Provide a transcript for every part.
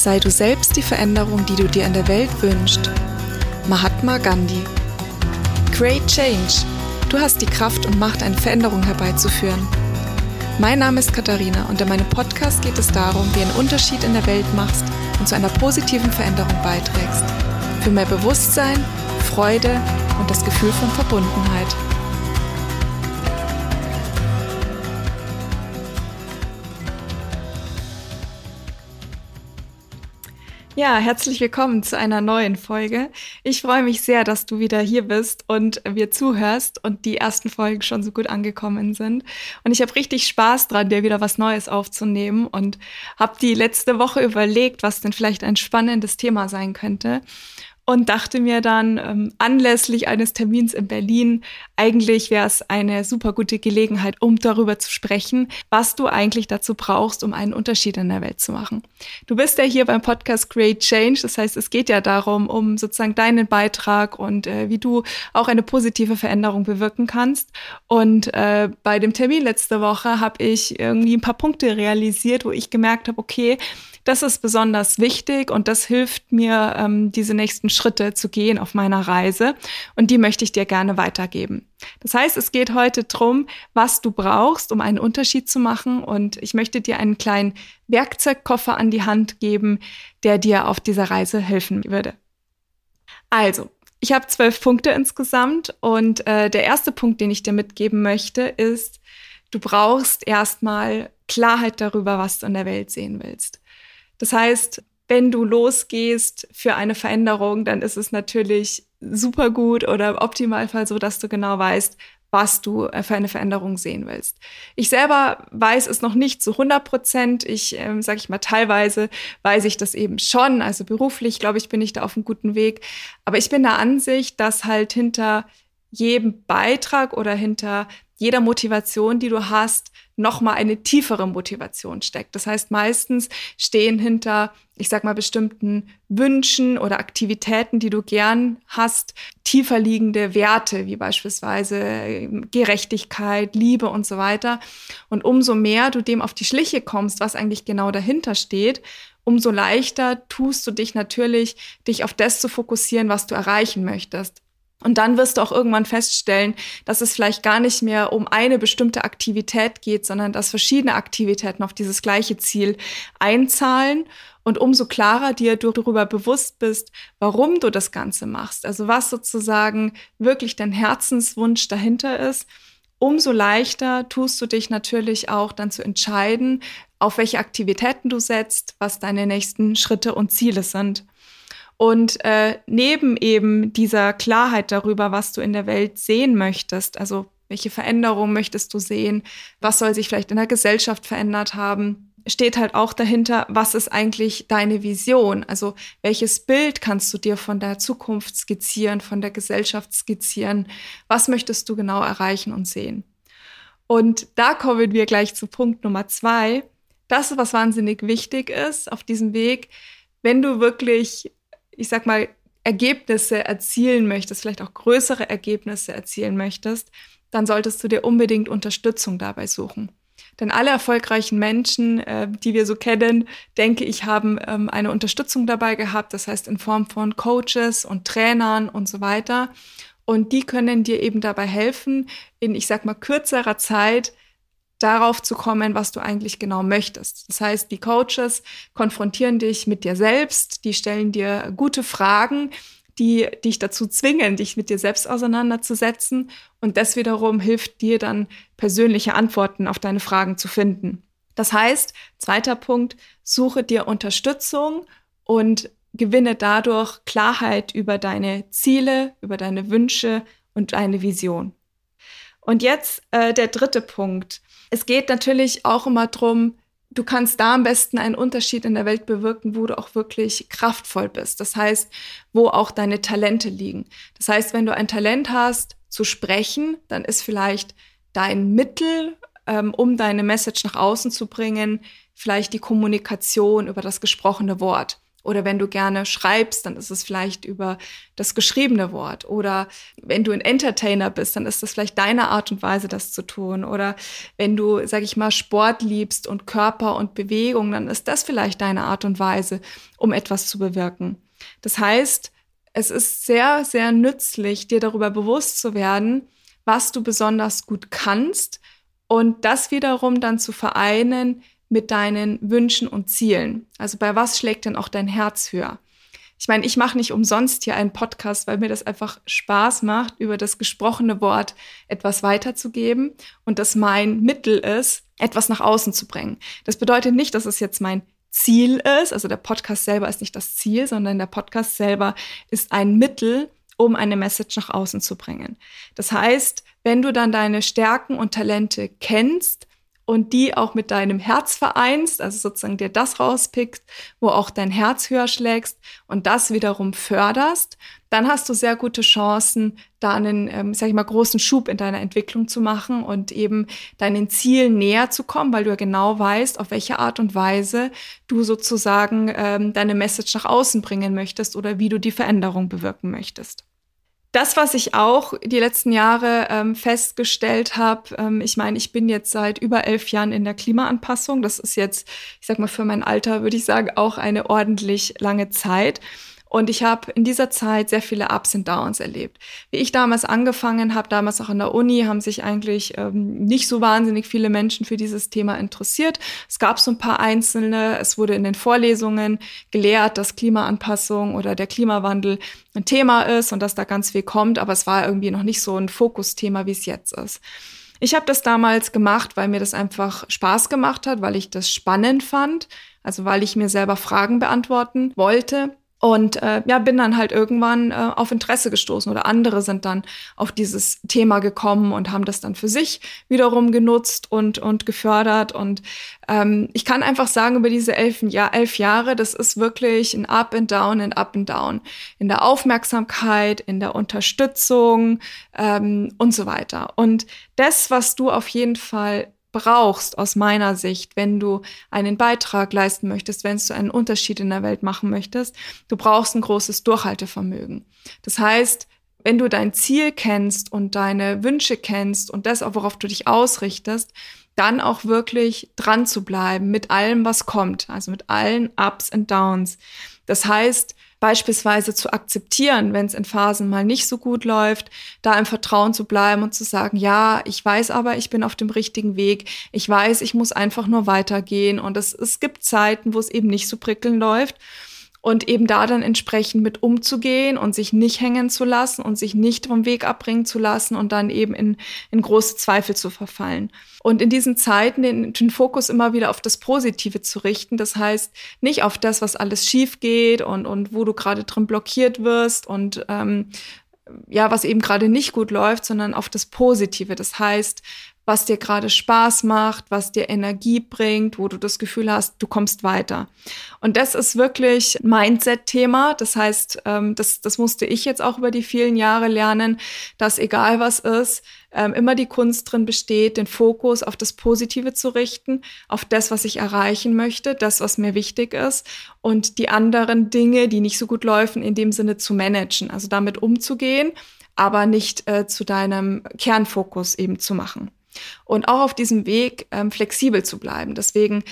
Sei du selbst die Veränderung, die du dir in der Welt wünschst. Mahatma Gandhi. Create Change. Du hast die Kraft und Macht, eine Veränderung herbeizuführen. Mein Name ist Katharina und in meinem Podcast geht es darum, wie einen Unterschied in der Welt machst und zu einer positiven Veränderung beiträgst. Für mehr Bewusstsein, Freude und das Gefühl von Verbundenheit. Ja, herzlich willkommen zu einer neuen Folge. Ich freue mich sehr, dass du wieder hier bist und wir zuhörst und die ersten Folgen schon so gut angekommen sind. Und ich habe richtig Spaß dran, dir wieder was Neues aufzunehmen und habe die letzte Woche überlegt, was denn vielleicht ein spannendes Thema sein könnte und dachte mir dann ähm, anlässlich eines Termins in Berlin, eigentlich wäre es eine super gute Gelegenheit, um darüber zu sprechen, was du eigentlich dazu brauchst, um einen Unterschied in der Welt zu machen. Du bist ja hier beim Podcast Great Change, das heißt, es geht ja darum, um sozusagen deinen Beitrag und äh, wie du auch eine positive Veränderung bewirken kannst. Und äh, bei dem Termin letzte Woche habe ich irgendwie ein paar Punkte realisiert, wo ich gemerkt habe, okay, das ist besonders wichtig und das hilft mir, ähm, diese nächsten Schritte zu gehen auf meiner Reise. Und die möchte ich dir gerne weitergeben. Das heißt, es geht heute drum, was du brauchst, um einen Unterschied zu machen. Und ich möchte dir einen kleinen Werkzeugkoffer an die Hand geben, der dir auf dieser Reise helfen würde. Also, ich habe zwölf Punkte insgesamt und äh, der erste Punkt, den ich dir mitgeben möchte, ist, du brauchst erstmal Klarheit darüber, was du in der Welt sehen willst. Das heißt, wenn du losgehst für eine Veränderung, dann ist es natürlich super gut oder im Optimalfall so, dass du genau weißt, was du äh, für eine Veränderung sehen willst. Ich selber weiß es noch nicht zu 100 Prozent. Ich ähm, sage ich mal, teilweise weiß ich das eben schon. Also beruflich, glaube ich, bin ich da auf einem guten Weg. Aber ich bin der Ansicht, dass halt hinter jedem Beitrag oder hinter jeder Motivation, die du hast, nochmal eine tiefere Motivation steckt. Das heißt, meistens stehen hinter, ich sag mal, bestimmten Wünschen oder Aktivitäten, die du gern hast, tiefer liegende Werte, wie beispielsweise ähm, Gerechtigkeit, Liebe und so weiter. Und umso mehr du dem auf die Schliche kommst, was eigentlich genau dahinter steht, umso leichter tust du dich natürlich, dich auf das zu fokussieren, was du erreichen möchtest. Und dann wirst du auch irgendwann feststellen, dass es vielleicht gar nicht mehr um eine bestimmte Aktivität geht, sondern dass verschiedene Aktivitäten auf dieses gleiche Ziel einzahlen. Und umso klarer dir du darüber bewusst bist, warum du das Ganze machst, also was sozusagen wirklich dein Herzenswunsch dahinter ist, umso leichter tust du dich natürlich auch dann zu entscheiden, auf welche Aktivitäten du setzt, was deine nächsten Schritte und Ziele sind. Und äh, neben eben dieser Klarheit darüber, was du in der Welt sehen möchtest, also welche Veränderungen möchtest du sehen, was soll sich vielleicht in der Gesellschaft verändert haben, steht halt auch dahinter, was ist eigentlich deine Vision? Also welches Bild kannst du dir von der Zukunft skizzieren, von der Gesellschaft skizzieren? Was möchtest du genau erreichen und sehen? Und da kommen wir gleich zu Punkt Nummer zwei. Das, was wahnsinnig wichtig ist auf diesem Weg, wenn du wirklich ich sag mal, Ergebnisse erzielen möchtest, vielleicht auch größere Ergebnisse erzielen möchtest, dann solltest du dir unbedingt Unterstützung dabei suchen. Denn alle erfolgreichen Menschen, äh, die wir so kennen, denke ich, haben ähm, eine Unterstützung dabei gehabt, das heißt in Form von Coaches und Trainern und so weiter. Und die können dir eben dabei helfen, in, ich sag mal, kürzerer Zeit darauf zu kommen, was du eigentlich genau möchtest. Das heißt, die Coaches konfrontieren dich mit dir selbst, die stellen dir gute Fragen, die dich dazu zwingen, dich mit dir selbst auseinanderzusetzen. Und das wiederum hilft dir dann, persönliche Antworten auf deine Fragen zu finden. Das heißt, zweiter Punkt, suche dir Unterstützung und gewinne dadurch Klarheit über deine Ziele, über deine Wünsche und deine Vision. Und jetzt äh, der dritte Punkt. Es geht natürlich auch immer drum, du kannst da am besten einen Unterschied in der Welt bewirken, wo du auch wirklich kraftvoll bist. Das heißt, wo auch deine Talente liegen. Das heißt, wenn du ein Talent hast zu sprechen, dann ist vielleicht dein Mittel, ähm, um deine Message nach außen zu bringen, vielleicht die Kommunikation über das gesprochene Wort. Oder wenn du gerne schreibst, dann ist es vielleicht über das geschriebene Wort. Oder wenn du ein Entertainer bist, dann ist das vielleicht deine Art und Weise, das zu tun. Oder wenn du, sag ich mal, Sport liebst und Körper und Bewegung, dann ist das vielleicht deine Art und Weise, um etwas zu bewirken. Das heißt, es ist sehr, sehr nützlich, dir darüber bewusst zu werden, was du besonders gut kannst und das wiederum dann zu vereinen mit deinen Wünschen und Zielen. Also bei was schlägt denn auch dein Herz höher? Ich meine, ich mache nicht umsonst hier einen Podcast, weil mir das einfach Spaß macht, über das gesprochene Wort etwas weiterzugeben und das mein Mittel ist, etwas nach außen zu bringen. Das bedeutet nicht, dass es jetzt mein Ziel ist. Also der Podcast selber ist nicht das Ziel, sondern der Podcast selber ist ein Mittel, um eine Message nach außen zu bringen. Das heißt, wenn du dann deine Stärken und Talente kennst, und die auch mit deinem Herz vereinst, also sozusagen dir das rauspickst, wo auch dein Herz höher schlägst und das wiederum förderst, dann hast du sehr gute Chancen, da einen, ähm, sag ich mal, großen Schub in deiner Entwicklung zu machen und eben deinen Zielen näher zu kommen, weil du ja genau weißt, auf welche Art und Weise du sozusagen ähm, deine Message nach außen bringen möchtest oder wie du die Veränderung bewirken möchtest. Das, was ich auch die letzten Jahre ähm, festgestellt habe, ähm, ich meine, ich bin jetzt seit über elf Jahren in der Klimaanpassung. Das ist jetzt, ich sag mal, für mein Alter würde ich sagen, auch eine ordentlich lange Zeit. Und ich habe in dieser Zeit sehr viele Ups und Downs erlebt. Wie ich damals angefangen habe, damals auch an der Uni, haben sich eigentlich ähm, nicht so wahnsinnig viele Menschen für dieses Thema interessiert. Es gab so ein paar einzelne. Es wurde in den Vorlesungen gelehrt, dass Klimaanpassung oder der Klimawandel ein Thema ist und dass da ganz viel kommt. Aber es war irgendwie noch nicht so ein Fokusthema, wie es jetzt ist. Ich habe das damals gemacht, weil mir das einfach Spaß gemacht hat, weil ich das spannend fand, also weil ich mir selber Fragen beantworten wollte. Und äh, ja, bin dann halt irgendwann äh, auf Interesse gestoßen oder andere sind dann auf dieses Thema gekommen und haben das dann für sich wiederum genutzt und, und gefördert. Und ähm, ich kann einfach sagen, über diese elf, ja, elf Jahre, das ist wirklich ein Up and Down, ein Up and Down. In der Aufmerksamkeit, in der Unterstützung ähm, und so weiter. Und das, was du auf jeden Fall brauchst aus meiner Sicht, wenn du einen Beitrag leisten möchtest, wenn du einen Unterschied in der Welt machen möchtest, du brauchst ein großes Durchhaltevermögen. Das heißt, wenn du dein Ziel kennst und deine Wünsche kennst und das, worauf du dich ausrichtest, dann auch wirklich dran zu bleiben mit allem, was kommt, also mit allen Ups und Downs. Das heißt, beispielsweise zu akzeptieren, wenn es in Phasen mal nicht so gut läuft, da im Vertrauen zu bleiben und zu sagen, ja, ich weiß aber, ich bin auf dem richtigen Weg. Ich weiß, ich muss einfach nur weitergehen. Und es, es gibt Zeiten, wo es eben nicht so prickeln läuft und eben da dann entsprechend mit umzugehen und sich nicht hängen zu lassen und sich nicht vom Weg abbringen zu lassen und dann eben in, in große Zweifel zu verfallen. Und in diesen Zeiten den, den Fokus immer wieder auf das Positive zu richten. Das heißt, nicht auf das, was alles schief geht und, und wo du gerade drin blockiert wirst und ähm, ja, was eben gerade nicht gut läuft, sondern auf das Positive. Das heißt, was dir gerade Spaß macht, was dir Energie bringt, wo du das Gefühl hast, du kommst weiter. Und das ist wirklich Mindset-Thema. Das heißt, ähm, das, das musste ich jetzt auch über die vielen Jahre lernen, dass egal was ist, ähm, immer die Kunst drin besteht, den Fokus auf das Positive zu richten, auf das, was ich erreichen möchte, das, was mir wichtig ist und die anderen Dinge, die nicht so gut laufen, in dem Sinne zu managen, also damit umzugehen, aber nicht äh, zu deinem Kernfokus eben zu machen und auch auf diesem Weg ähm, flexibel zu bleiben. Deswegen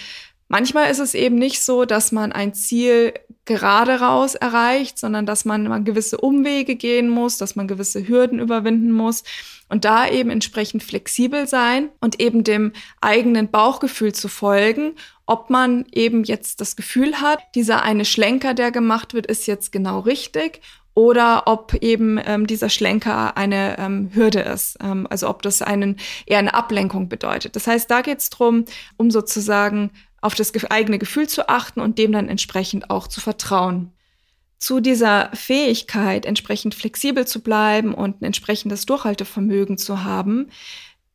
manchmal ist es eben nicht so, dass man ein Ziel gerade raus erreicht, sondern dass man, gewisse Umwege gehen muss, dass man gewisse Hürden überwinden muss und da eben entsprechend flexibel sein und eben dem eigenen Bauchgefühl zu folgen, ob man eben jetzt das Gefühl hat, dieser eine Schlenker, der gemacht wird, ist jetzt genau richtig oder ob eben ähm, dieser Schlenker eine ähm, Hürde ist, ähm, also ob das einen eher eine Ablenkung bedeutet. Das heißt, da geht es darum, um sozusagen auf das eigene Gefühl zu achten und dem dann entsprechend auch zu vertrauen. Zu dieser Fähigkeit, entsprechend flexibel zu bleiben und ein entsprechendes Durchhaltevermögen zu haben,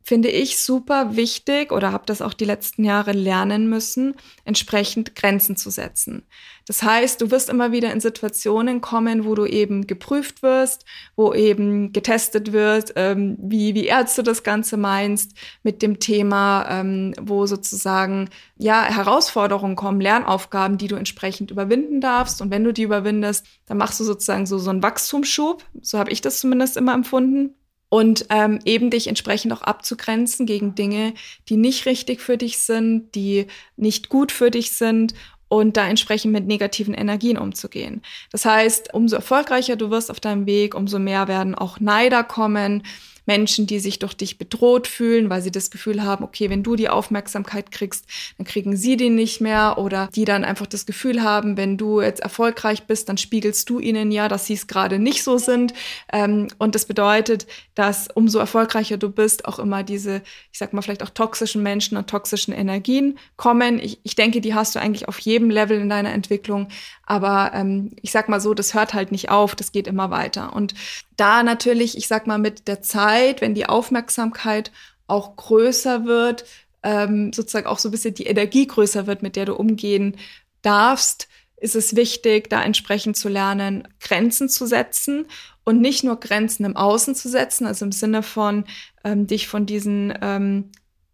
finde ich super wichtig oder habe das auch die letzten Jahre lernen müssen, entsprechend Grenzen zu setzen. Das heißt, du wirst immer wieder in Situationen kommen, wo du eben geprüft wirst, wo eben getestet wird, ähm, wie, wie du das Ganze meinst mit dem Thema, ähm, wo sozusagen ja Herausforderungen kommen, Lernaufgaben, die du entsprechend überwinden darfst. Und wenn du die überwindest, dann machst du sozusagen so, so einen Wachstumsschub. So habe ich das zumindest immer empfunden und ähm, eben dich entsprechend auch abzugrenzen gegen Dinge, die nicht richtig für dich sind, die nicht gut für dich sind und da entsprechend mit negativen Energien umzugehen. Das heißt, umso erfolgreicher du wirst auf deinem Weg, umso mehr werden auch Neider kommen, Menschen, die sich durch dich bedroht fühlen, weil sie das Gefühl haben, okay, wenn du die Aufmerksamkeit kriegst, dann kriegen sie die nicht mehr oder die dann einfach das Gefühl haben, wenn du jetzt erfolgreich bist, dann spiegelst du ihnen ja, dass sie es gerade nicht so sind. Ähm, und das bedeutet, dass umso erfolgreicher du bist, auch immer diese, ich sag mal, vielleicht auch toxischen Menschen und toxischen Energien kommen. Ich, ich denke, die hast du eigentlich auf jedem Level in deiner Entwicklung. Aber ähm, ich sag mal so, das hört halt nicht auf, das geht immer weiter. Und da natürlich, ich sag mal, mit der Zeit, wenn die Aufmerksamkeit auch größer wird, ähm, sozusagen auch so ein bisschen die Energie größer wird, mit der du umgehen darfst, ist es wichtig, da entsprechend zu lernen, Grenzen zu setzen und nicht nur Grenzen im Außen zu setzen, also im Sinne von ähm, dich von diesen ähm,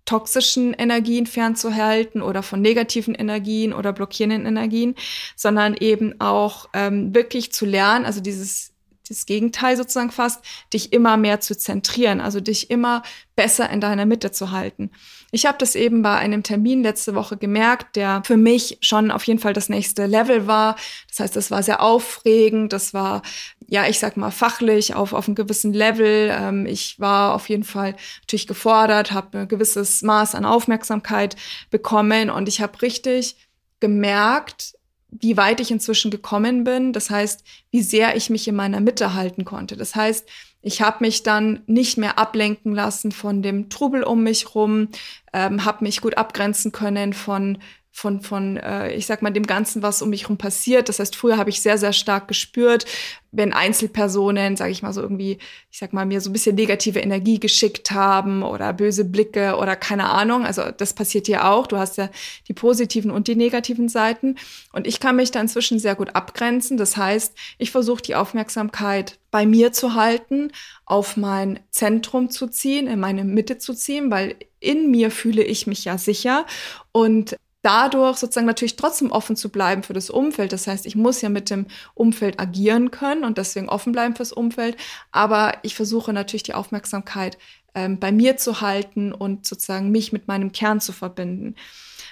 toxischen Energien fernzuhalten oder von negativen Energien oder blockierenden Energien, sondern eben auch ähm, wirklich zu lernen, also dieses das Gegenteil sozusagen fast, dich immer mehr zu zentrieren, also dich immer besser in deiner Mitte zu halten. Ich habe das eben bei einem Termin letzte Woche gemerkt, der für mich schon auf jeden Fall das nächste Level war. Das heißt, das war sehr aufregend, das war, ja, ich sag mal, fachlich auf, auf einem gewissen Level. Ähm, ich war auf jeden Fall natürlich gefordert, habe ein gewisses Maß an Aufmerksamkeit bekommen und ich habe richtig gemerkt, wie weit ich inzwischen gekommen bin. Das heißt, wie sehr ich mich in meiner Mitte halten konnte. Das heißt, ich habe mich dann nicht mehr ablenken lassen von dem Trubel um mich rum, ähm, habe mich gut abgrenzen können von von, von äh, ich sag mal, dem Ganzen, was um mich herum passiert. Das heißt, früher habe ich sehr, sehr stark gespürt, wenn Einzelpersonen, sage ich mal so irgendwie, ich sag mal, mir so ein bisschen negative Energie geschickt haben oder böse Blicke oder keine Ahnung. Also das passiert ja auch. Du hast ja die positiven und die negativen Seiten. Und ich kann mich da inzwischen sehr gut abgrenzen. Das heißt, ich versuche die Aufmerksamkeit bei mir zu halten, auf mein Zentrum zu ziehen, in meine Mitte zu ziehen, weil in mir fühle ich mich ja sicher. Und dadurch sozusagen natürlich trotzdem offen zu bleiben für das Umfeld. Das heißt, ich muss ja mit dem Umfeld agieren können und deswegen offen bleiben fürs Umfeld. Aber ich versuche natürlich die Aufmerksamkeit ähm, bei mir zu halten und sozusagen mich mit meinem Kern zu verbinden.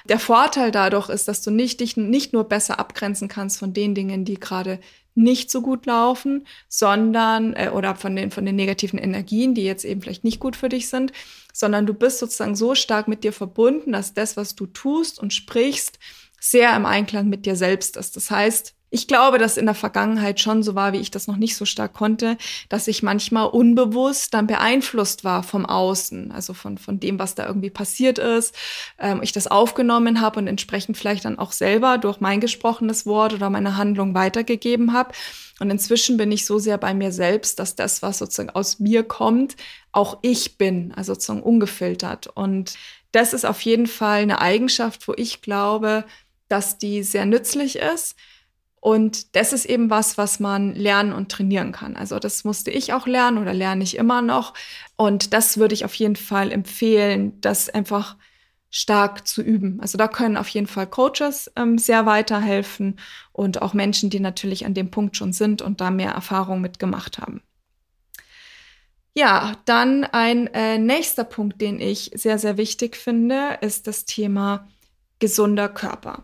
Der Vorteil dadurch ist, dass du nicht, dich nicht nur besser abgrenzen kannst von den Dingen, die gerade nicht so gut laufen, sondern äh, oder von den von den negativen Energien, die jetzt eben vielleicht nicht gut für dich sind, sondern du bist sozusagen so stark mit dir verbunden, dass das, was du tust und sprichst, sehr im Einklang mit dir selbst ist. Das heißt, ich glaube, dass in der Vergangenheit schon so war, wie ich das noch nicht so stark konnte, dass ich manchmal unbewusst dann beeinflusst war vom Außen, also von, von dem, was da irgendwie passiert ist. Ähm, ich das aufgenommen habe und entsprechend vielleicht dann auch selber durch mein gesprochenes Wort oder meine Handlung weitergegeben habe. Und inzwischen bin ich so sehr bei mir selbst, dass das, was sozusagen aus mir kommt, auch ich bin, also sozusagen ungefiltert. Und das ist auf jeden Fall eine Eigenschaft, wo ich glaube, dass die sehr nützlich ist und das ist eben was, was man lernen und trainieren kann. Also das musste ich auch lernen oder lerne ich immer noch. Und das würde ich auf jeden Fall empfehlen, das einfach stark zu üben. Also da können auf jeden Fall Coaches ähm, sehr weiterhelfen und auch Menschen, die natürlich an dem Punkt schon sind und da mehr Erfahrung mitgemacht haben. Ja, dann ein äh, nächster Punkt, den ich sehr, sehr wichtig finde, ist das Thema gesunder Körper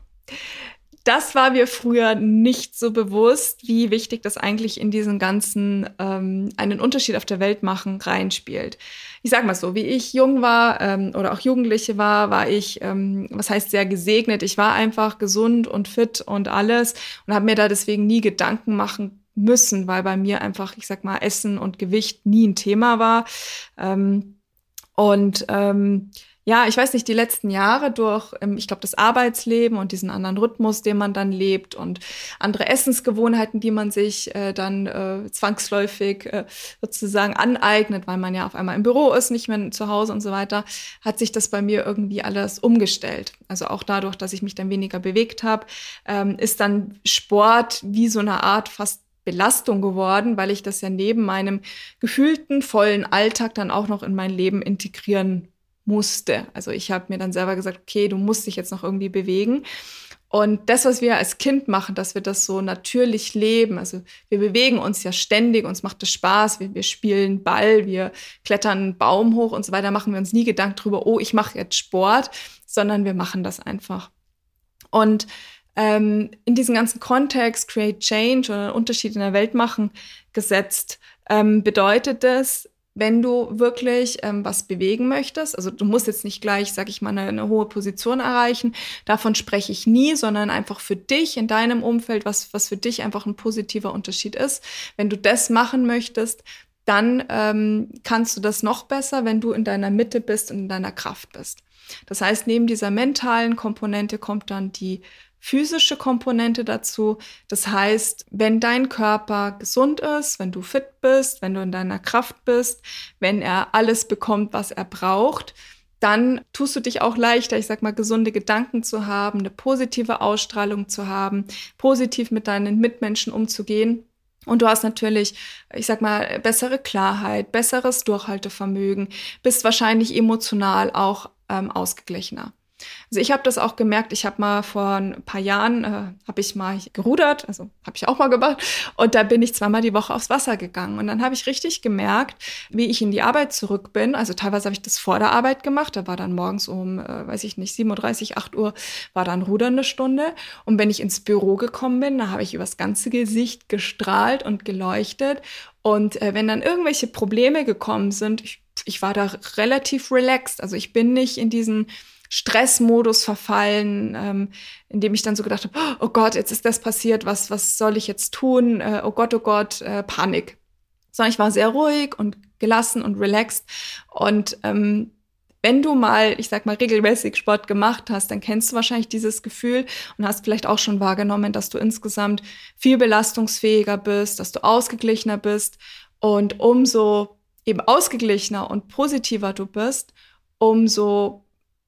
das war mir früher nicht so bewusst, wie wichtig das eigentlich in diesen ganzen ähm, einen Unterschied auf der Welt machen reinspielt. Ich sag mal so, wie ich jung war ähm, oder auch Jugendliche war, war ich, ähm, was heißt sehr gesegnet. Ich war einfach gesund und fit und alles und habe mir da deswegen nie Gedanken machen müssen, weil bei mir einfach, ich sag mal, Essen und Gewicht nie ein Thema war. Ähm, und ähm, ja, ich weiß nicht, die letzten Jahre durch, ähm, ich glaube, das Arbeitsleben und diesen anderen Rhythmus, den man dann lebt und andere Essensgewohnheiten, die man sich äh, dann äh, zwangsläufig äh, sozusagen aneignet, weil man ja auf einmal im Büro ist, nicht mehr zu Hause und so weiter, hat sich das bei mir irgendwie alles umgestellt. Also auch dadurch, dass ich mich dann weniger bewegt habe, ähm, ist dann Sport wie so eine Art fast Belastung geworden, weil ich das ja neben meinem gefühlten vollen Alltag dann auch noch in mein Leben integrieren musste. Also ich habe mir dann selber gesagt, okay, du musst dich jetzt noch irgendwie bewegen. Und das, was wir als Kind machen, dass wir das so natürlich leben, also wir bewegen uns ja ständig, uns macht es Spaß, wir, wir spielen Ball, wir klettern einen Baum hoch und so weiter, machen wir uns nie Gedanken drüber, oh, ich mache jetzt Sport, sondern wir machen das einfach. Und ähm, in diesen ganzen Kontext, Create Change oder Unterschied in der Welt machen, gesetzt, ähm, bedeutet das, wenn du wirklich ähm, was bewegen möchtest, also du musst jetzt nicht gleich, sag ich mal, eine, eine, hohe Position erreichen, davon spreche ich nie, sondern einfach für dich in deinem Umfeld, was, was für dich einfach ein positiver Unterschied ist. Wenn du das machen möchtest, dann ähm, kannst du das noch besser, wenn du in deiner Mitte bist und in deiner Kraft bist. Das heißt, neben dieser mentalen Komponente kommt dann die physische Komponente dazu. Das heißt, wenn dein Körper gesund ist, wenn du fit bist, wenn du in deiner Kraft bist, wenn er alles bekommt, was er braucht, dann tust du dich auch leichter, ich sag mal, gesunde Gedanken zu haben, eine positive Ausstrahlung zu haben, positiv mit deinen Mitmenschen umzugehen. Und du hast natürlich, ich sag mal, bessere Klarheit, besseres Durchhaltevermögen, bist wahrscheinlich emotional auch ähm, ausgeglichener. Also ich habe das auch gemerkt, ich habe mal vor ein paar Jahren, äh, habe ich mal gerudert, also habe ich auch mal gemacht, und da bin ich zweimal die Woche aufs Wasser gegangen. Und dann habe ich richtig gemerkt, wie ich in die Arbeit zurück bin. Also teilweise habe ich das vor der Arbeit gemacht, da war dann morgens um, äh, weiß ich nicht, 7.30 8 Uhr, war dann Rudern eine Stunde. Und wenn ich ins Büro gekommen bin, da habe ich übers ganze Gesicht gestrahlt und geleuchtet. Und äh, wenn dann irgendwelche Probleme gekommen sind, ich, ich war da relativ relaxed. Also ich bin nicht in diesen Stressmodus verfallen, ähm, in dem ich dann so gedacht habe, oh Gott, jetzt ist das passiert, was, was soll ich jetzt tun? Äh, oh Gott, oh Gott, äh, Panik. Sondern ich war sehr ruhig und gelassen und relaxed. Und ähm, wenn du mal, ich sag mal, regelmäßig Sport gemacht hast, dann kennst du wahrscheinlich dieses Gefühl und hast vielleicht auch schon wahrgenommen, dass du insgesamt viel belastungsfähiger bist, dass du ausgeglichener bist. Und umso eben ausgeglichener und positiver du bist, umso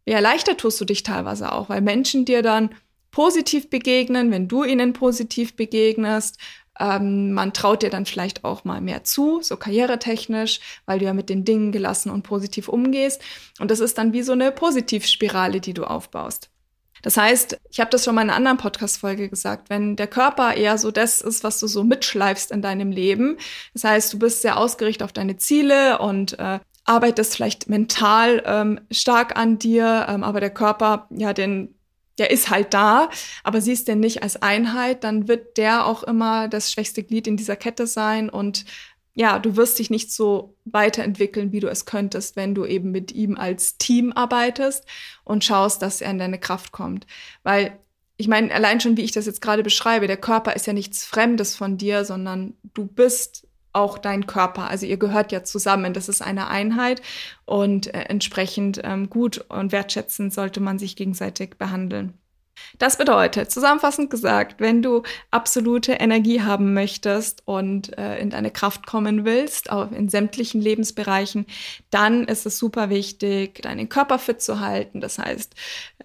ja, leichter tust du dich teilweise auch, weil Menschen dir dann positiv begegnen, wenn du ihnen positiv begegnest. Ähm, man traut dir dann vielleicht auch mal mehr zu, so karrieretechnisch, weil du ja mit den Dingen gelassen und positiv umgehst. Und das ist dann wie so eine Positivspirale, die du aufbaust. Das heißt, ich habe das schon mal in einer anderen Podcast-Folge gesagt, wenn der Körper eher so das ist, was du so mitschleifst in deinem Leben, das heißt, du bist sehr ausgerichtet auf deine Ziele und äh, arbeitest vielleicht mental ähm, stark an dir, ähm, aber der Körper, ja, den, der ist halt da, aber siehst den nicht als Einheit, dann wird der auch immer das schwächste Glied in dieser Kette sein und ja, du wirst dich nicht so weiterentwickeln, wie du es könntest, wenn du eben mit ihm als Team arbeitest und schaust, dass er in deine Kraft kommt. Weil ich meine, allein schon, wie ich das jetzt gerade beschreibe, der Körper ist ja nichts Fremdes von dir, sondern du bist auch dein Körper. Also ihr gehört ja zusammen. Das ist eine Einheit und äh, entsprechend ähm, gut und wertschätzend sollte man sich gegenseitig behandeln. Das bedeutet, zusammenfassend gesagt, wenn du absolute Energie haben möchtest und äh, in deine Kraft kommen willst, auch in sämtlichen Lebensbereichen, dann ist es super wichtig, deinen Körper fit zu halten. Das heißt,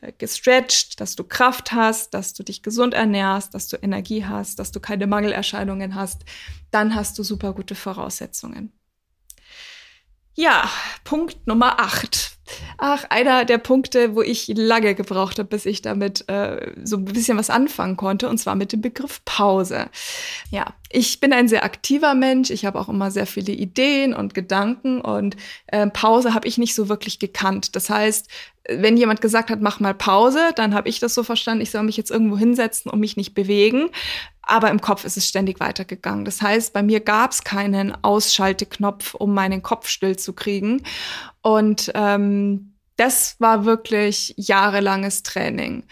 äh, gestretched, dass du Kraft hast, dass du dich gesund ernährst, dass du Energie hast, dass du keine Mangelerscheinungen hast. Dann hast du super gute Voraussetzungen. Ja, Punkt Nummer 8. Ach, einer der Punkte, wo ich lange gebraucht habe, bis ich damit äh, so ein bisschen was anfangen konnte, und zwar mit dem Begriff Pause. Ja, ich bin ein sehr aktiver Mensch. Ich habe auch immer sehr viele Ideen und Gedanken und äh, Pause habe ich nicht so wirklich gekannt. Das heißt, wenn jemand gesagt hat, mach mal Pause, dann habe ich das so verstanden, ich soll mich jetzt irgendwo hinsetzen und mich nicht bewegen. Aber im Kopf ist es ständig weitergegangen. Das heißt, bei mir gab es keinen Ausschalteknopf, um meinen Kopf still zu kriegen. Und ähm, das war wirklich jahrelanges Training.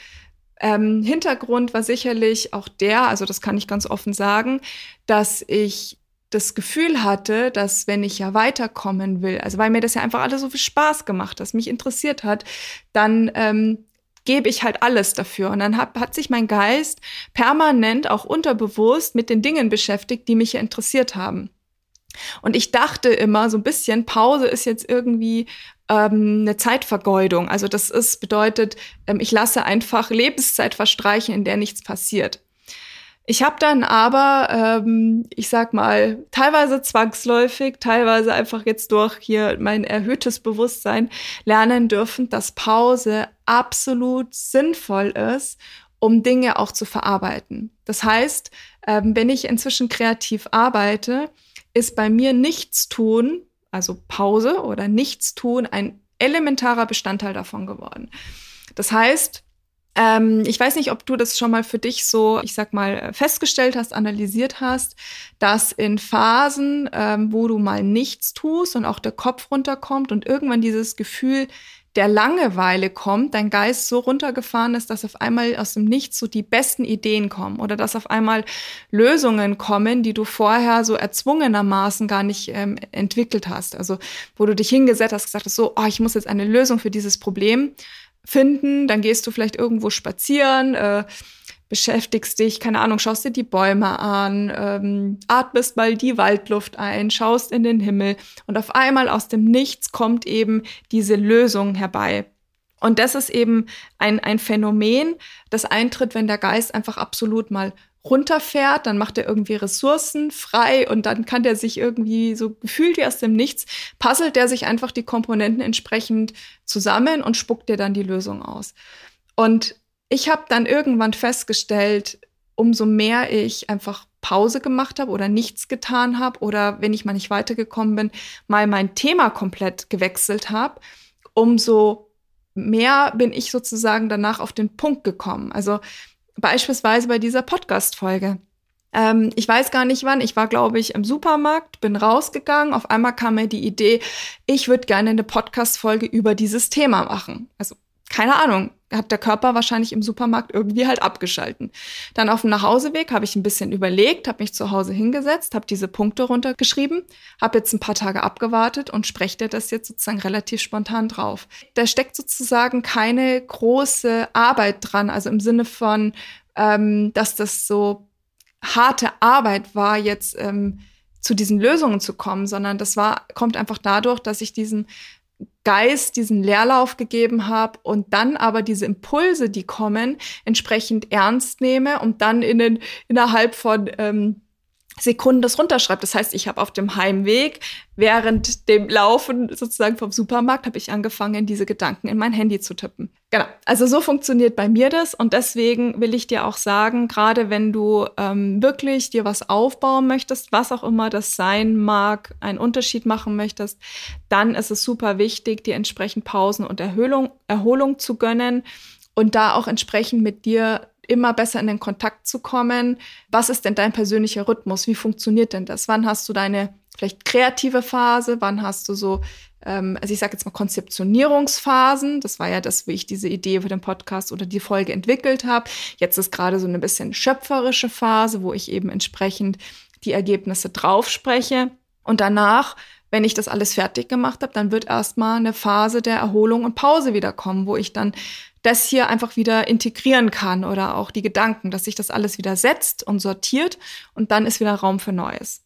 Ähm, Hintergrund war sicherlich auch der, also das kann ich ganz offen sagen, dass ich das Gefühl hatte, dass wenn ich ja weiterkommen will, also weil mir das ja einfach alles so viel Spaß gemacht hat, mich interessiert hat, dann ähm, gebe ich halt alles dafür. Und dann hat, hat sich mein Geist permanent auch unterbewusst mit den Dingen beschäftigt, die mich ja interessiert haben. Und ich dachte immer so ein bisschen, Pause ist jetzt irgendwie ähm, eine Zeitvergeudung. Also das ist, bedeutet, ähm, ich lasse einfach Lebenszeit verstreichen, in der nichts passiert. Ich habe dann aber, ähm, ich sag mal, teilweise zwangsläufig, teilweise einfach jetzt durch hier mein erhöhtes Bewusstsein lernen dürfen, dass Pause absolut sinnvoll ist, um Dinge auch zu verarbeiten. Das heißt, ähm, wenn ich inzwischen kreativ arbeite, ist bei mir Nichtstun, also Pause oder Nichtstun, ein elementarer Bestandteil davon geworden. Das heißt, ähm, ich weiß nicht, ob du das schon mal für dich so, ich sag mal, festgestellt hast, analysiert hast, dass in Phasen, ähm, wo du mal nichts tust und auch der Kopf runterkommt und irgendwann dieses Gefühl der Langeweile kommt, dein Geist so runtergefahren ist, dass auf einmal aus dem Nichts so die besten Ideen kommen oder dass auf einmal Lösungen kommen, die du vorher so erzwungenermaßen gar nicht ähm, entwickelt hast. Also wo du dich hingesetzt hast, gesagt hast, so, oh, ich muss jetzt eine Lösung für dieses Problem finden, dann gehst du vielleicht irgendwo spazieren, äh, beschäftigst dich, keine Ahnung, schaust dir die Bäume an, ähm, atmest mal die Waldluft ein, schaust in den Himmel und auf einmal aus dem Nichts kommt eben diese Lösung herbei. Und das ist eben ein, ein Phänomen, das eintritt, wenn der Geist einfach absolut mal runterfährt, dann macht er irgendwie Ressourcen frei und dann kann der sich irgendwie so gefühlt wie aus dem Nichts, puzzelt der sich einfach die Komponenten entsprechend zusammen und spuckt dir dann die Lösung aus. Und ich habe dann irgendwann festgestellt, umso mehr ich einfach Pause gemacht habe oder nichts getan habe oder wenn ich mal nicht weitergekommen bin, mal mein Thema komplett gewechselt habe, umso mehr bin ich sozusagen danach auf den Punkt gekommen. Also beispielsweise bei dieser Podcast-Folge. Ähm, ich weiß gar nicht wann. Ich war, glaube ich, im Supermarkt, bin rausgegangen. Auf einmal kam mir die Idee, ich würde gerne eine Podcast-Folge über dieses Thema machen. Also keine Ahnung, hat der Körper wahrscheinlich im Supermarkt irgendwie halt abgeschalten. Dann auf dem Nachhauseweg habe ich ein bisschen überlegt, habe mich zu Hause hingesetzt, habe diese Punkte runtergeschrieben, habe jetzt ein paar Tage abgewartet und spreche das jetzt sozusagen relativ spontan drauf. Da steckt sozusagen keine große Arbeit dran, also im Sinne von, ähm, dass das so harte Arbeit war, jetzt ähm, zu diesen Lösungen zu kommen, sondern das war, kommt einfach dadurch, dass ich diesen Geist diesen Leerlauf gegeben habe und dann aber diese Impulse, die kommen, entsprechend ernst nehme und dann in den, innerhalb von ähm, Sekunden das runterschreibt. Das heißt, ich habe auf dem Heimweg während dem Laufen sozusagen vom Supermarkt habe ich angefangen, diese Gedanken in mein Handy zu tippen. Genau. Also so funktioniert bei mir das und deswegen will ich dir auch sagen, gerade wenn du ähm, wirklich dir was aufbauen möchtest, was auch immer das sein mag, einen Unterschied machen möchtest, dann ist es super wichtig, dir entsprechend Pausen und Erholung, Erholung zu gönnen und da auch entsprechend mit dir immer besser in den Kontakt zu kommen. Was ist denn dein persönlicher Rhythmus? Wie funktioniert denn das? Wann hast du deine vielleicht kreative Phase? Wann hast du so, ähm, also ich sage jetzt mal Konzeptionierungsphasen? Das war ja das, wie ich diese Idee für den Podcast oder die Folge entwickelt habe. Jetzt ist gerade so eine bisschen schöpferische Phase, wo ich eben entsprechend die Ergebnisse drauf spreche. Und danach wenn ich das alles fertig gemacht habe, dann wird erstmal eine Phase der Erholung und Pause wieder kommen, wo ich dann das hier einfach wieder integrieren kann oder auch die Gedanken, dass sich das alles wieder setzt und sortiert und dann ist wieder Raum für Neues.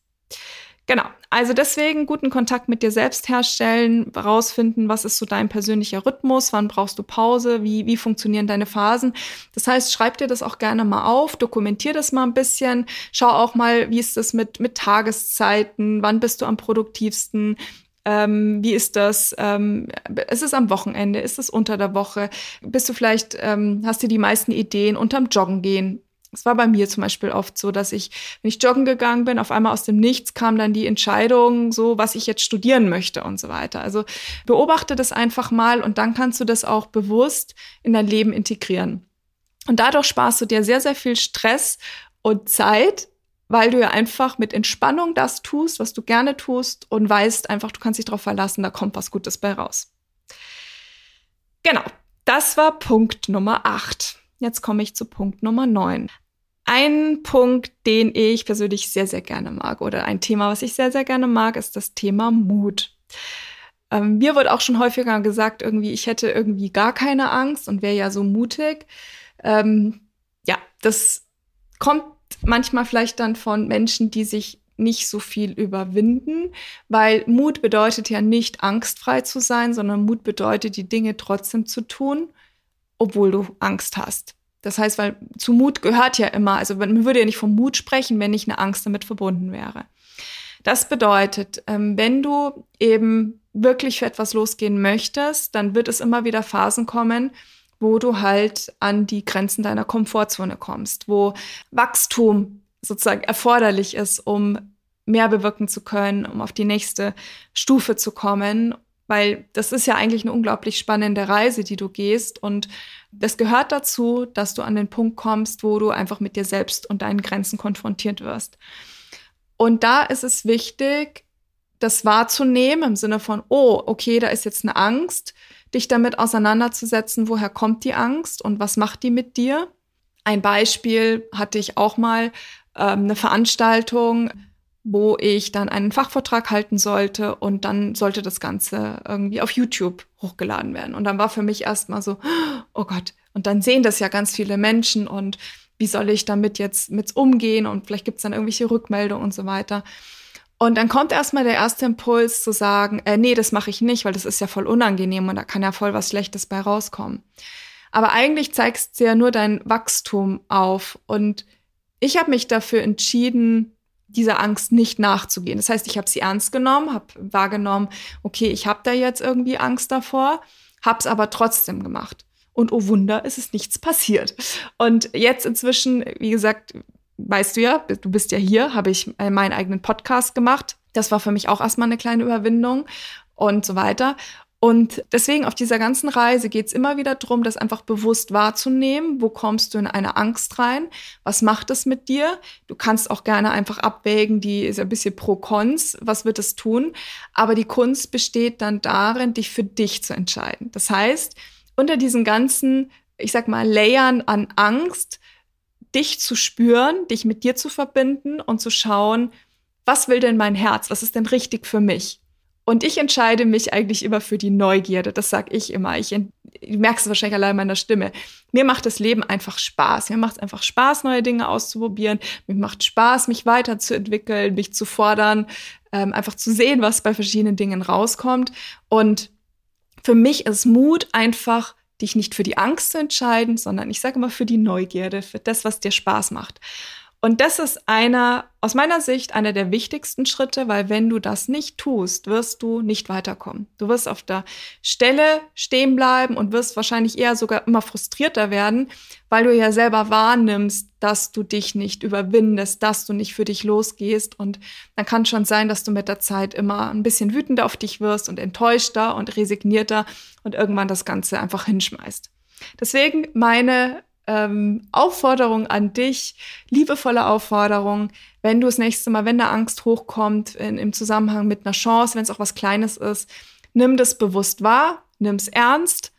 Genau, also deswegen guten Kontakt mit dir selbst herstellen, rausfinden, was ist so dein persönlicher Rhythmus, wann brauchst du Pause, wie, wie funktionieren deine Phasen. Das heißt, schreib dir das auch gerne mal auf, dokumentier das mal ein bisschen, schau auch mal, wie ist das mit, mit Tageszeiten, wann bist du am produktivsten, ähm, wie ist das? Ähm, ist es am Wochenende? Ist es unter der Woche? Bist du vielleicht, ähm, hast du die meisten Ideen unterm Joggen gehen? Es war bei mir zum Beispiel oft so, dass ich, wenn ich joggen gegangen bin, auf einmal aus dem Nichts kam dann die Entscheidung, so was ich jetzt studieren möchte und so weiter. Also beobachte das einfach mal und dann kannst du das auch bewusst in dein Leben integrieren. Und dadurch sparst du dir sehr, sehr viel Stress und Zeit, weil du ja einfach mit Entspannung das tust, was du gerne tust und weißt einfach, du kannst dich darauf verlassen, da kommt was Gutes bei raus. Genau, das war Punkt Nummer 8. Jetzt komme ich zu Punkt Nummer 9. Ein Punkt, den ich persönlich sehr, sehr gerne mag oder ein Thema, was ich sehr, sehr gerne mag, ist das Thema Mut. Ähm, mir wird auch schon häufiger gesagt, irgendwie, ich hätte irgendwie gar keine Angst und wäre ja so mutig. Ähm, ja, das kommt manchmal vielleicht dann von Menschen, die sich nicht so viel überwinden, weil Mut bedeutet ja nicht angstfrei zu sein, sondern Mut bedeutet, die Dinge trotzdem zu tun, obwohl du Angst hast. Das heißt, weil zu Mut gehört ja immer, also man würde ja nicht vom Mut sprechen, wenn nicht eine Angst damit verbunden wäre. Das bedeutet, ähm, wenn du eben wirklich für etwas losgehen möchtest, dann wird es immer wieder Phasen kommen, wo du halt an die Grenzen deiner Komfortzone kommst, wo Wachstum sozusagen erforderlich ist, um mehr bewirken zu können, um auf die nächste Stufe zu kommen. Weil das ist ja eigentlich eine unglaublich spannende Reise, die du gehst. Und das gehört dazu, dass du an den Punkt kommst, wo du einfach mit dir selbst und deinen Grenzen konfrontiert wirst. Und da ist es wichtig, das wahrzunehmen im Sinne von, oh, okay, da ist jetzt eine Angst, dich damit auseinanderzusetzen, woher kommt die Angst und was macht die mit dir. Ein Beispiel hatte ich auch mal ähm, eine Veranstaltung, wo ich dann einen Fachvortrag halten sollte und dann sollte das Ganze irgendwie auf YouTube hochgeladen werden. Und dann war für mich erstmal so, oh Gott, und dann sehen das ja ganz viele Menschen und wie soll ich damit jetzt mit umgehen und vielleicht gibt es dann irgendwelche Rückmeldungen und so weiter. Und dann kommt erstmal der erste Impuls zu sagen, äh, nee, das mache ich nicht, weil das ist ja voll unangenehm und da kann ja voll was Schlechtes bei rauskommen. Aber eigentlich zeigst du ja nur dein Wachstum auf. Und ich habe mich dafür entschieden, dieser Angst nicht nachzugehen. Das heißt, ich habe sie ernst genommen, habe wahrgenommen, okay, ich habe da jetzt irgendwie Angst davor, habe es aber trotzdem gemacht. Und oh Wunder, ist es nichts passiert. Und jetzt inzwischen, wie gesagt, weißt du ja, du bist ja hier, habe ich äh, meinen eigenen Podcast gemacht. Das war für mich auch erstmal eine kleine Überwindung und so weiter. Und deswegen auf dieser ganzen Reise geht es immer wieder darum, das einfach bewusst wahrzunehmen. Wo kommst du in eine Angst rein? Was macht es mit dir? Du kannst auch gerne einfach abwägen, die ist ein bisschen pro cons, was wird es tun? Aber die Kunst besteht dann darin, dich für dich zu entscheiden. Das heißt, unter diesen ganzen, ich sag mal, Layern an Angst dich zu spüren, dich mit dir zu verbinden und zu schauen, was will denn mein Herz? Was ist denn richtig für mich? Und ich entscheide mich eigentlich immer für die Neugierde. Das sag ich immer. Ich, du merkst es wahrscheinlich allein in meiner Stimme. Mir macht das Leben einfach Spaß. Mir macht es einfach Spaß, neue Dinge auszuprobieren. Mir macht Spaß, mich weiterzuentwickeln, mich zu fordern, ähm, einfach zu sehen, was bei verschiedenen Dingen rauskommt. Und für mich ist Mut einfach dich nicht für die Angst zu entscheiden, sondern ich sage immer für die Neugierde, für das, was dir Spaß macht. Und das ist einer, aus meiner Sicht, einer der wichtigsten Schritte, weil wenn du das nicht tust, wirst du nicht weiterkommen. Du wirst auf der Stelle stehen bleiben und wirst wahrscheinlich eher sogar immer frustrierter werden, weil du ja selber wahrnimmst, dass du dich nicht überwindest, dass du nicht für dich losgehst. Und dann kann schon sein, dass du mit der Zeit immer ein bisschen wütender auf dich wirst und enttäuschter und resignierter und irgendwann das Ganze einfach hinschmeißt. Deswegen meine ähm, Aufforderung an dich, liebevolle Aufforderung, wenn du das nächste Mal, wenn da Angst hochkommt in, im Zusammenhang mit einer Chance, wenn es auch was Kleines ist, nimm das bewusst wahr, nimm es ernst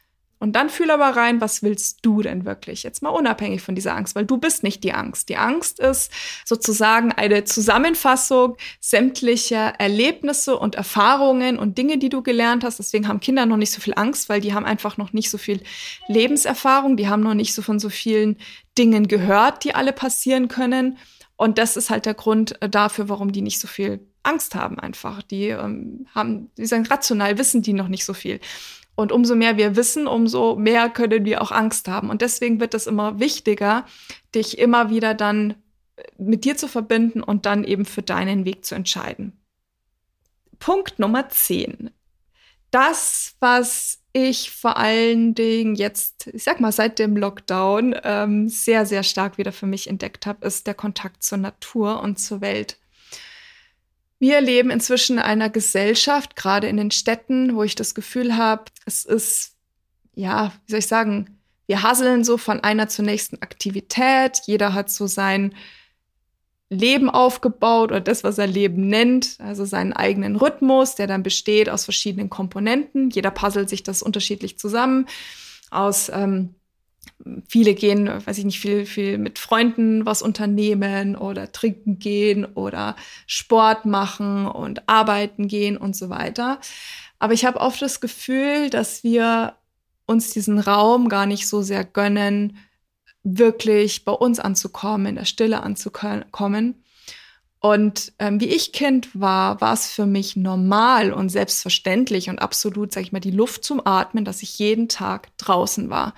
und dann fühl aber rein, was willst du denn wirklich? Jetzt mal unabhängig von dieser Angst, weil du bist nicht die Angst. Die Angst ist sozusagen eine Zusammenfassung sämtlicher Erlebnisse und Erfahrungen und Dinge, die du gelernt hast. Deswegen haben Kinder noch nicht so viel Angst, weil die haben einfach noch nicht so viel Lebenserfahrung. Die haben noch nicht so von so vielen Dingen gehört, die alle passieren können. Und das ist halt der Grund äh, dafür, warum die nicht so viel Angst haben einfach. Die ähm, haben, die sagen, rational wissen die noch nicht so viel. Und umso mehr wir wissen, umso mehr können wir auch Angst haben. Und deswegen wird es immer wichtiger, dich immer wieder dann äh, mit dir zu verbinden und dann eben für deinen Weg zu entscheiden. Punkt Nummer 10. Das, was ich vor allen Dingen jetzt, ich sag mal, seit dem Lockdown ähm, sehr, sehr stark wieder für mich entdeckt habe, ist der Kontakt zur Natur und zur Welt. Wir leben inzwischen in einer Gesellschaft, gerade in den Städten, wo ich das Gefühl habe, es ist, ja, wie soll ich sagen, wir hasseln so von einer zur nächsten Aktivität. Jeder hat so sein Leben aufgebaut oder das, was er Leben nennt, also seinen eigenen Rhythmus, der dann besteht aus verschiedenen Komponenten. Jeder puzzelt sich das unterschiedlich zusammen aus ähm, viele gehen, weiß ich nicht, viel, viel mit Freunden was unternehmen oder trinken gehen oder Sport machen und arbeiten gehen und so weiter. Aber ich habe oft das Gefühl, dass wir uns diesen Raum gar nicht so sehr gönnen, wirklich bei uns anzukommen, in der Stille anzukommen. Und ähm, wie ich Kind war, war es für mich normal und selbstverständlich und absolut, sag ich mal, die Luft zum Atmen, dass ich jeden Tag draußen war.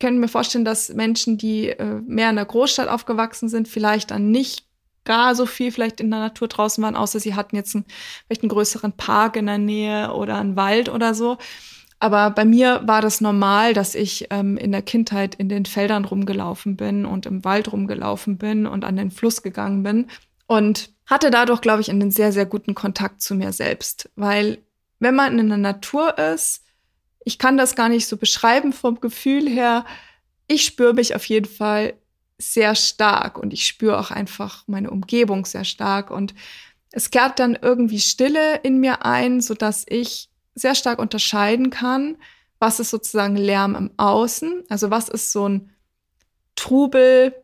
Könnte mir vorstellen, dass Menschen, die äh, mehr in der Großstadt aufgewachsen sind, vielleicht dann nicht gar so viel vielleicht in der Natur draußen waren, außer sie hatten jetzt einen, vielleicht einen größeren Park in der Nähe oder einen Wald oder so. Aber bei mir war das normal, dass ich ähm, in der Kindheit in den Feldern rumgelaufen bin und im Wald rumgelaufen bin und an den Fluss gegangen bin und hatte dadurch, glaube ich, einen sehr, sehr guten Kontakt zu mir selbst. Weil wenn man in der Natur ist, ich kann das gar nicht so beschreiben vom Gefühl her, ich spüre mich auf jeden Fall sehr stark und ich spüre auch einfach meine Umgebung sehr stark und es kehrt dann irgendwie Stille in mir ein, so dass ich sehr stark unterscheiden kann, was ist sozusagen Lärm im Außen, also was ist so ein Trubel,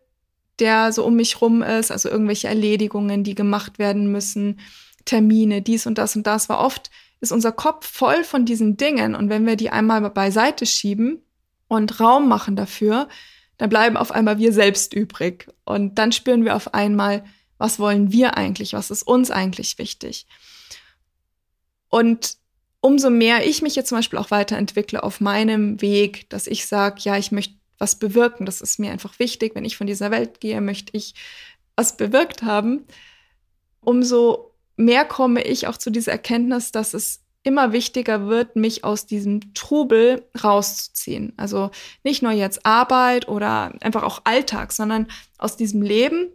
der so um mich rum ist, also irgendwelche Erledigungen, die gemacht werden müssen, Termine, dies und das und das, war oft ist unser Kopf voll von diesen Dingen und wenn wir die einmal beiseite schieben und Raum machen dafür, dann bleiben auf einmal wir selbst übrig und dann spüren wir auf einmal, was wollen wir eigentlich, was ist uns eigentlich wichtig. Und umso mehr ich mich jetzt zum Beispiel auch weiterentwickle auf meinem Weg, dass ich sage, ja, ich möchte was bewirken. Das ist mir einfach wichtig. Wenn ich von dieser Welt gehe, möchte ich was bewirkt haben. Umso mehr komme ich auch zu dieser Erkenntnis, dass es immer wichtiger wird, mich aus diesem Trubel rauszuziehen. Also nicht nur jetzt Arbeit oder einfach auch Alltag, sondern aus diesem Leben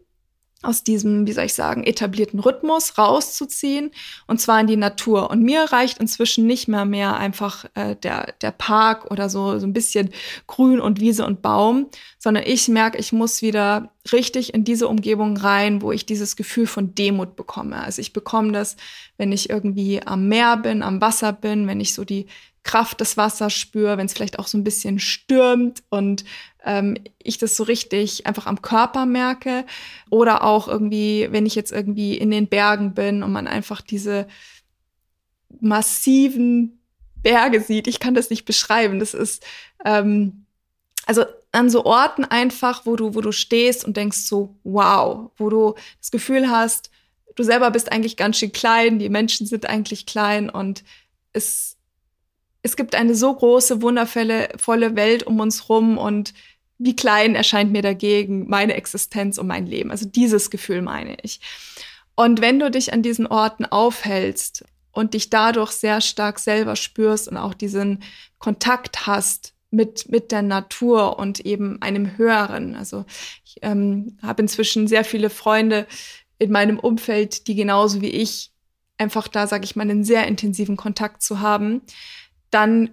aus diesem, wie soll ich sagen, etablierten Rhythmus rauszuziehen und zwar in die Natur. Und mir reicht inzwischen nicht mehr mehr einfach äh, der, der Park oder so, so ein bisschen Grün und Wiese und Baum, sondern ich merke, ich muss wieder richtig in diese Umgebung rein, wo ich dieses Gefühl von Demut bekomme. Also ich bekomme das, wenn ich irgendwie am Meer bin, am Wasser bin, wenn ich so die Kraft des Wassers spüre, wenn es vielleicht auch so ein bisschen stürmt und ähm, ich das so richtig einfach am Körper merke. Oder auch irgendwie, wenn ich jetzt irgendwie in den Bergen bin und man einfach diese massiven Berge sieht. Ich kann das nicht beschreiben. Das ist ähm, also an so Orten einfach, wo du, wo du stehst und denkst so, wow, wo du das Gefühl hast, du selber bist eigentlich ganz schön klein, die Menschen sind eigentlich klein und es es gibt eine so große, wundervolle volle Welt um uns rum und wie klein erscheint mir dagegen meine Existenz und mein Leben. Also dieses Gefühl meine ich. Und wenn du dich an diesen Orten aufhältst und dich dadurch sehr stark selber spürst und auch diesen Kontakt hast mit, mit der Natur und eben einem Höheren. Also ich ähm, habe inzwischen sehr viele Freunde in meinem Umfeld, die genauso wie ich einfach da, sage ich mal, einen sehr intensiven Kontakt zu haben dann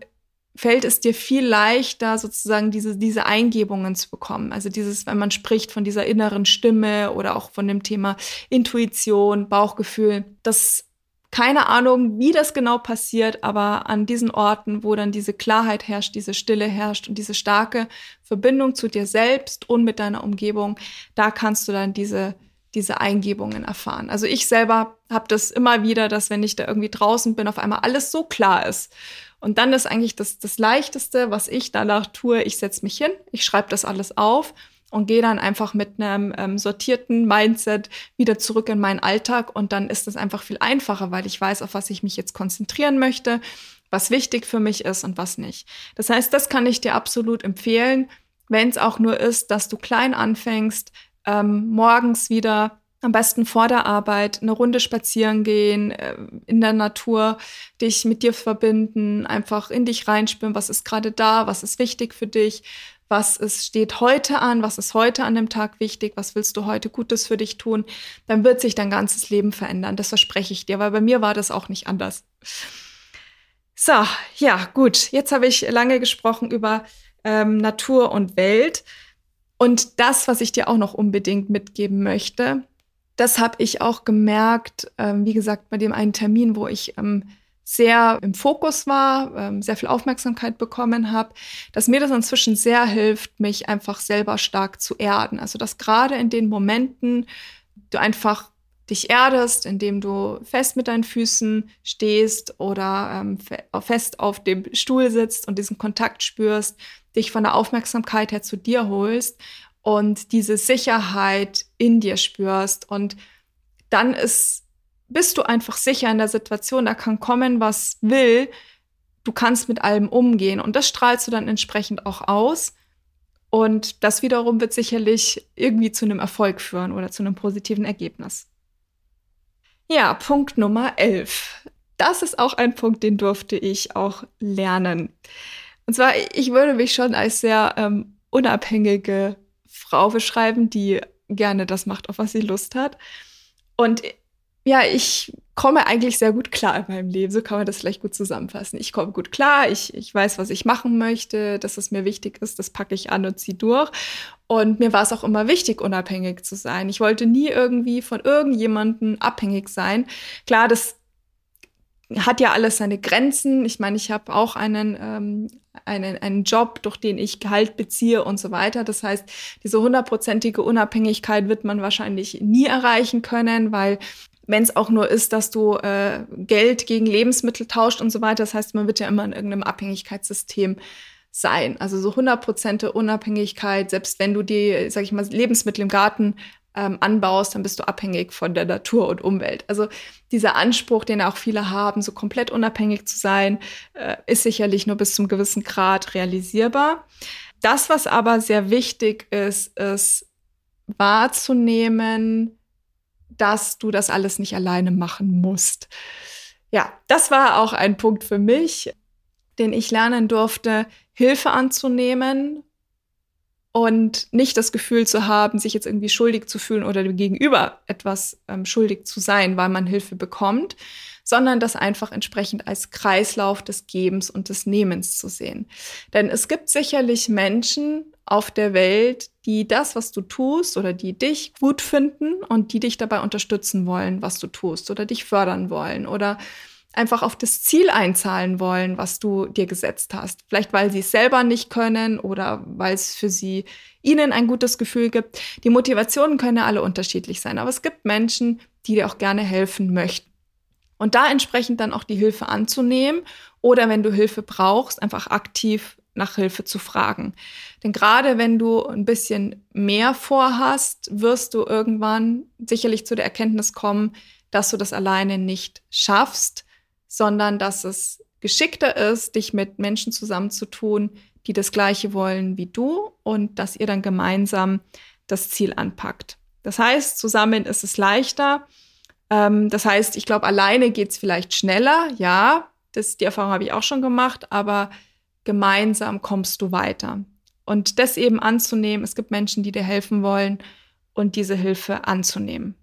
fällt es dir viel leichter, sozusagen diese, diese Eingebungen zu bekommen. Also dieses, wenn man spricht von dieser inneren Stimme oder auch von dem Thema Intuition, Bauchgefühl, das keine Ahnung, wie das genau passiert, aber an diesen Orten, wo dann diese Klarheit herrscht, diese Stille herrscht und diese starke Verbindung zu dir selbst und mit deiner Umgebung, da kannst du dann diese diese Eingebungen erfahren. Also ich selber habe das immer wieder, dass wenn ich da irgendwie draußen bin, auf einmal alles so klar ist und dann ist eigentlich das, das Leichteste, was ich danach tue, ich setze mich hin, ich schreibe das alles auf und gehe dann einfach mit einem ähm, sortierten Mindset wieder zurück in meinen Alltag und dann ist es einfach viel einfacher, weil ich weiß, auf was ich mich jetzt konzentrieren möchte, was wichtig für mich ist und was nicht. Das heißt, das kann ich dir absolut empfehlen, wenn es auch nur ist, dass du klein anfängst, ähm, morgens wieder am besten vor der Arbeit eine Runde spazieren gehen, äh, in der Natur, dich mit dir verbinden, einfach in dich reinspüren, was ist gerade da, was ist wichtig für dich, was ist, steht heute an, was ist heute an dem Tag wichtig, was willst du heute Gutes für dich tun, dann wird sich dein ganzes Leben verändern. Das verspreche ich dir, weil bei mir war das auch nicht anders. So, ja, gut. Jetzt habe ich lange gesprochen über ähm, Natur und Welt. Und das, was ich dir auch noch unbedingt mitgeben möchte, das habe ich auch gemerkt, ähm, wie gesagt, bei dem einen Termin, wo ich ähm, sehr im Fokus war, ähm, sehr viel Aufmerksamkeit bekommen habe, dass mir das inzwischen sehr hilft, mich einfach selber stark zu erden. Also dass gerade in den Momenten du einfach dich erdest, indem du fest mit deinen Füßen stehst oder ähm, fest auf dem Stuhl sitzt und diesen Kontakt spürst, dich von der Aufmerksamkeit her zu dir holst und diese Sicherheit in dir spürst. Und dann ist bist du einfach sicher in der Situation, da kann kommen, was will. Du kannst mit allem umgehen und das strahlst du dann entsprechend auch aus. Und das wiederum wird sicherlich irgendwie zu einem Erfolg führen oder zu einem positiven Ergebnis. Ja, Punkt Nummer 11. Das ist auch ein Punkt, den durfte ich auch lernen. Und zwar, ich würde mich schon als sehr ähm, unabhängige Frau beschreiben, die gerne das macht, auf was sie Lust hat. Und ja, ich komme eigentlich sehr gut klar in meinem Leben. So kann man das vielleicht gut zusammenfassen. Ich komme gut klar, ich, ich weiß, was ich machen möchte, dass es mir wichtig ist, das packe ich an und ziehe durch. Und mir war es auch immer wichtig, unabhängig zu sein. Ich wollte nie irgendwie von irgendjemandem abhängig sein. Klar, das hat ja alles seine Grenzen. Ich meine, ich habe auch einen, ähm, einen, einen Job, durch den ich Gehalt beziehe und so weiter. Das heißt, diese hundertprozentige Unabhängigkeit wird man wahrscheinlich nie erreichen können, weil wenn es auch nur ist, dass du äh, Geld gegen Lebensmittel tauscht und so weiter. Das heißt, man wird ja immer in irgendeinem Abhängigkeitssystem sein. Also so 100% Unabhängigkeit, selbst wenn du die, sag ich mal, Lebensmittel im Garten ähm, anbaust, dann bist du abhängig von der Natur und Umwelt. Also dieser Anspruch, den auch viele haben, so komplett unabhängig zu sein, äh, ist sicherlich nur bis zum gewissen Grad realisierbar. Das, was aber sehr wichtig ist, ist wahrzunehmen, dass du das alles nicht alleine machen musst. Ja, das war auch ein Punkt für mich, den ich lernen durfte, Hilfe anzunehmen und nicht das Gefühl zu haben, sich jetzt irgendwie schuldig zu fühlen oder dem Gegenüber etwas ähm, schuldig zu sein, weil man Hilfe bekommt, sondern das einfach entsprechend als Kreislauf des Gebens und des Nehmens zu sehen. Denn es gibt sicherlich Menschen auf der Welt, die das, was du tust oder die dich gut finden und die dich dabei unterstützen wollen, was du tust oder dich fördern wollen oder einfach auf das Ziel einzahlen wollen, was du dir gesetzt hast. Vielleicht weil sie es selber nicht können oder weil es für sie ihnen ein gutes Gefühl gibt. Die Motivationen können ja alle unterschiedlich sein, aber es gibt Menschen, die dir auch gerne helfen möchten. Und da entsprechend dann auch die Hilfe anzunehmen oder wenn du Hilfe brauchst, einfach aktiv nach Hilfe zu fragen. Denn gerade wenn du ein bisschen mehr vorhast, wirst du irgendwann sicherlich zu der Erkenntnis kommen, dass du das alleine nicht schaffst, sondern dass es geschickter ist, dich mit Menschen zusammenzutun, die das Gleiche wollen wie du und dass ihr dann gemeinsam das Ziel anpackt. Das heißt, zusammen ist es leichter, ähm, das heißt, ich glaube, alleine geht es vielleicht schneller, ja, das, die Erfahrung habe ich auch schon gemacht, aber gemeinsam kommst du weiter. Und das eben anzunehmen, es gibt Menschen, die dir helfen wollen und diese Hilfe anzunehmen.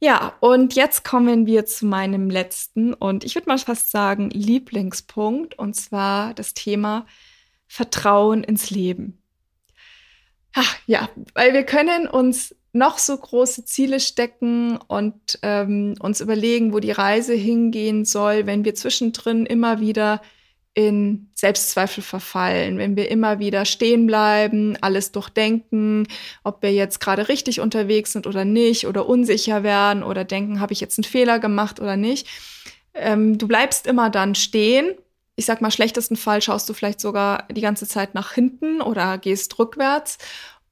Ja, und jetzt kommen wir zu meinem letzten und ich würde mal fast sagen Lieblingspunkt, und zwar das Thema Vertrauen ins Leben. Ach, ja, weil wir können uns noch so große Ziele stecken und ähm, uns überlegen, wo die Reise hingehen soll, wenn wir zwischendrin immer wieder in Selbstzweifel verfallen, wenn wir immer wieder stehen bleiben, alles durchdenken, ob wir jetzt gerade richtig unterwegs sind oder nicht, oder unsicher werden oder denken, habe ich jetzt einen Fehler gemacht oder nicht. Ähm, du bleibst immer dann stehen. Ich sag mal, schlechtesten Fall schaust du vielleicht sogar die ganze Zeit nach hinten oder gehst rückwärts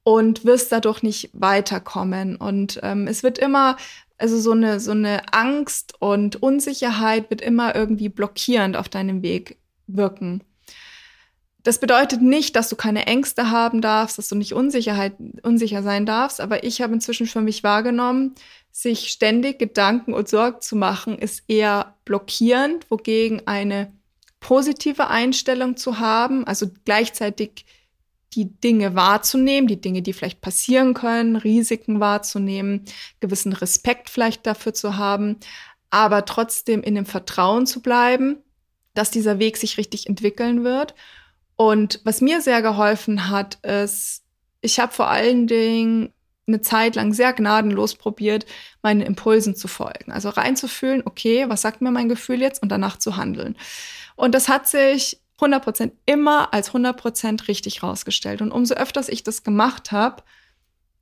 und wirst dadurch nicht weiterkommen. Und ähm, es wird immer, also so eine, so eine Angst und Unsicherheit wird immer irgendwie blockierend auf deinem Weg wirken. Das bedeutet nicht, dass du keine Ängste haben darfst, dass du nicht Unsicherheit, unsicher sein darfst, aber ich habe inzwischen für mich wahrgenommen, sich ständig Gedanken und Sorgen zu machen, ist eher blockierend, wogegen eine positive Einstellung zu haben, also gleichzeitig die Dinge wahrzunehmen, die Dinge, die vielleicht passieren können, Risiken wahrzunehmen, gewissen Respekt vielleicht dafür zu haben, aber trotzdem in dem Vertrauen zu bleiben, dass dieser Weg sich richtig entwickeln wird. Und was mir sehr geholfen hat, ist, ich habe vor allen Dingen eine Zeit lang sehr gnadenlos probiert, meinen Impulsen zu folgen. Also reinzufühlen, okay, was sagt mir mein Gefühl jetzt und danach zu handeln. Und das hat sich 100% immer als 100% richtig rausgestellt. Und umso öfters ich das gemacht habe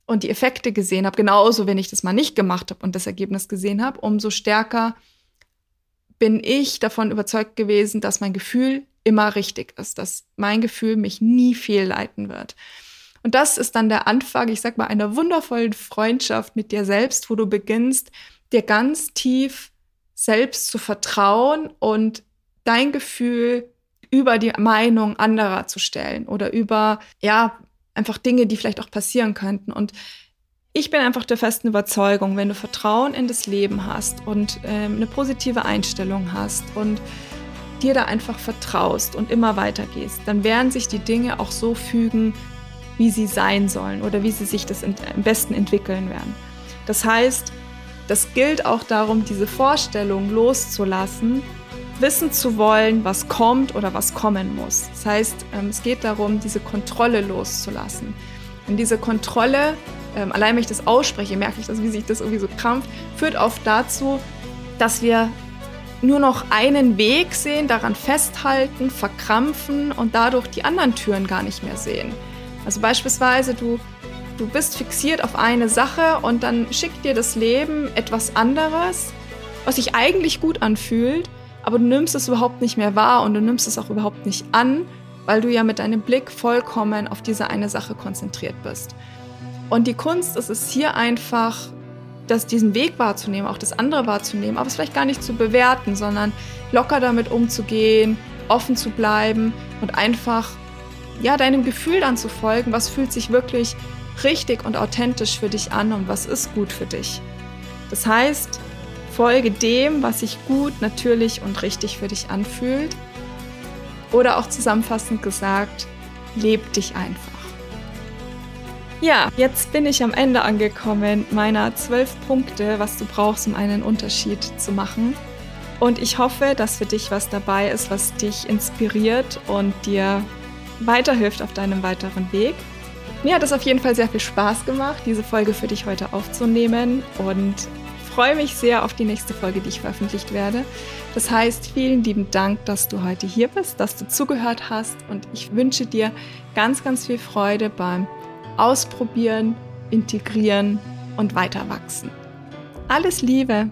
und die Effekte gesehen habe, genauso wenn ich das mal nicht gemacht habe und das Ergebnis gesehen habe, umso stärker bin ich davon überzeugt gewesen, dass mein Gefühl immer richtig ist, dass mein Gefühl mich nie fehlleiten wird. Und das ist dann der Anfang, ich sag mal, einer wundervollen Freundschaft mit dir selbst, wo du beginnst, dir ganz tief selbst zu vertrauen und dein Gefühl über die Meinung anderer zu stellen oder über, ja, einfach Dinge, die vielleicht auch passieren könnten. Und ich bin einfach der festen Überzeugung, wenn du Vertrauen in das Leben hast und ähm, eine positive Einstellung hast und dir da einfach vertraust und immer weitergehst, dann werden sich die Dinge auch so fügen, wie sie sein sollen oder wie sie sich das am besten entwickeln werden. Das heißt, das gilt auch darum, diese Vorstellung loszulassen, wissen zu wollen, was kommt oder was kommen muss. Das heißt, ähm, es geht darum, diese Kontrolle loszulassen. Und diese Kontrolle ähm, allein wenn ich das ausspreche, merke ich, dass, wie sich das irgendwie so krampft, führt oft dazu, dass wir nur noch einen Weg sehen, daran festhalten, verkrampfen und dadurch die anderen Türen gar nicht mehr sehen. Also beispielsweise du, du bist fixiert auf eine Sache und dann schickt dir das Leben etwas anderes, was sich eigentlich gut anfühlt, aber du nimmst es überhaupt nicht mehr wahr und du nimmst es auch überhaupt nicht an, weil du ja mit deinem Blick vollkommen auf diese eine Sache konzentriert bist. Und die Kunst ist es hier einfach, das, diesen Weg wahrzunehmen, auch das andere wahrzunehmen, aber es vielleicht gar nicht zu bewerten, sondern locker damit umzugehen, offen zu bleiben und einfach ja, deinem Gefühl dann zu folgen, was fühlt sich wirklich richtig und authentisch für dich an und was ist gut für dich. Das heißt, folge dem, was sich gut, natürlich und richtig für dich anfühlt. Oder auch zusammenfassend gesagt, leb dich einfach. Ja, jetzt bin ich am Ende angekommen meiner zwölf Punkte, was du brauchst, um einen Unterschied zu machen. Und ich hoffe, dass für dich was dabei ist, was dich inspiriert und dir weiterhilft auf deinem weiteren Weg. Mir hat es auf jeden Fall sehr viel Spaß gemacht, diese Folge für dich heute aufzunehmen und freue mich sehr auf die nächste Folge, die ich veröffentlicht werde. Das heißt, vielen lieben Dank, dass du heute hier bist, dass du zugehört hast und ich wünsche dir ganz, ganz viel Freude beim ausprobieren, integrieren und weiter wachsen. Alles Liebe!